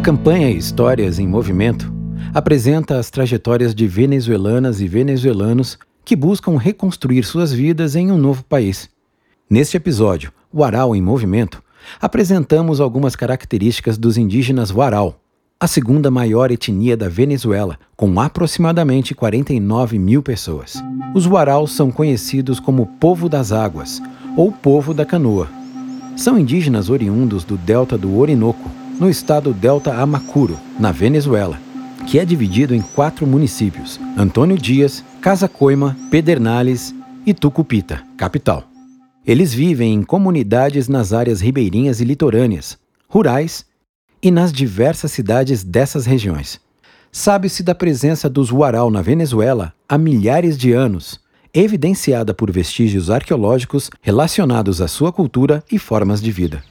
A campanha Histórias em Movimento apresenta as trajetórias de venezuelanas e venezuelanos que buscam reconstruir suas vidas em um novo país. Neste episódio, Waral em Movimento, apresentamos algumas características dos indígenas Waral, a segunda maior etnia da Venezuela, com aproximadamente 49 mil pessoas. Os Waral são conhecidos como Povo das Águas ou Povo da Canoa. São indígenas oriundos do delta do Orinoco, no estado Delta Amacuro, na Venezuela, que é dividido em quatro municípios: Antônio Dias, Casa Coima, Pedernales e Tucupita, capital. Eles vivem em comunidades nas áreas ribeirinhas e litorâneas, rurais e nas diversas cidades dessas regiões. Sabe-se da presença dos Huaral na Venezuela há milhares de anos, evidenciada por vestígios arqueológicos relacionados à sua cultura e formas de vida.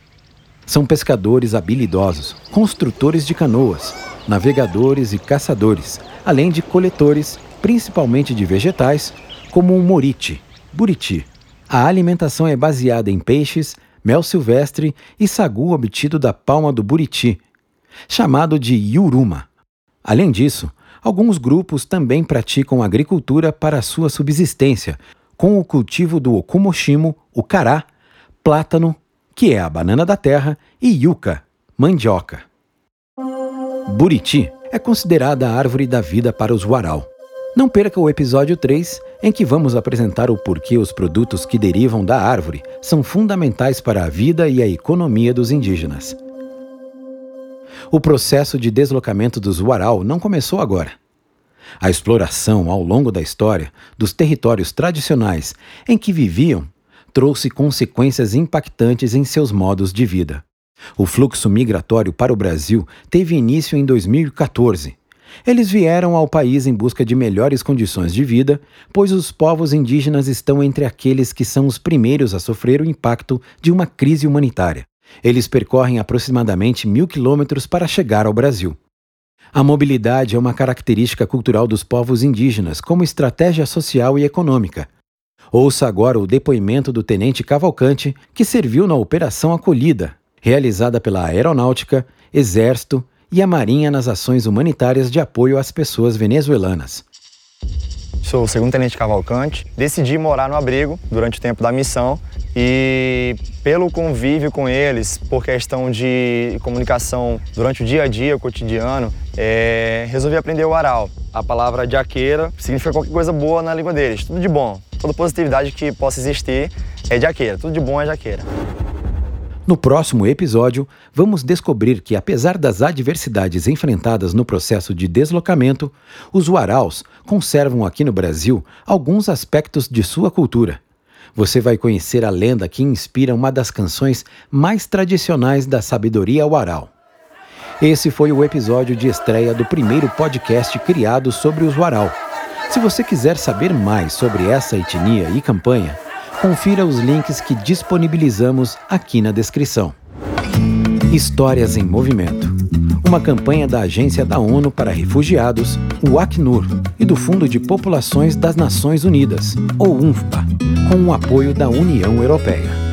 São pescadores habilidosos, construtores de canoas, navegadores e caçadores, além de coletores, principalmente de vegetais, como o morite, buriti. A alimentação é baseada em peixes, mel silvestre e sagu obtido da palma do buriti, chamado de yuruma. Além disso, alguns grupos também praticam agricultura para sua subsistência, com o cultivo do okumoshimo, o cará, plátano, que é a banana da terra, e yuca, mandioca. Buriti é considerada a árvore da vida para os Waral. Não perca o episódio 3, em que vamos apresentar o porquê os produtos que derivam da árvore são fundamentais para a vida e a economia dos indígenas. O processo de deslocamento dos Waral não começou agora. A exploração ao longo da história dos territórios tradicionais em que viviam trouxe consequências impactantes em seus modos de vida. O fluxo migratório para o Brasil teve início em 2014. Eles vieram ao país em busca de melhores condições de vida, pois os povos indígenas estão entre aqueles que são os primeiros a sofrer o impacto de uma crise humanitária. Eles percorrem aproximadamente mil quilômetros para chegar ao Brasil. A mobilidade é uma característica cultural dos povos indígenas como estratégia social e econômica. Ouça agora o depoimento do tenente Cavalcante, que serviu na Operação Acolhida, realizada pela Aeronáutica, Exército e a Marinha nas ações humanitárias de apoio às pessoas venezuelanas. Sou o segundo tenente Cavalcante. Decidi morar no abrigo durante o tempo da missão e pelo convívio com eles, por questão de comunicação durante o dia a dia, o cotidiano, é, resolvi aprender o aral. A palavra jaqueira significa qualquer coisa boa na língua deles, tudo de bom. Toda positividade que possa existir é jaqueira, tudo de bom é jaqueira. No próximo episódio, vamos descobrir que, apesar das adversidades enfrentadas no processo de deslocamento, os Waraus conservam aqui no Brasil alguns aspectos de sua cultura. Você vai conhecer a lenda que inspira uma das canções mais tradicionais da sabedoria Waral. Esse foi o episódio de estreia do primeiro podcast criado sobre os Waral. Se você quiser saber mais sobre essa etnia e campanha, confira os links que disponibilizamos aqui na descrição. Histórias em Movimento uma campanha da Agência da ONU para Refugiados, o Acnur, e do Fundo de Populações das Nações Unidas, ou UNFPA, com o apoio da União Europeia.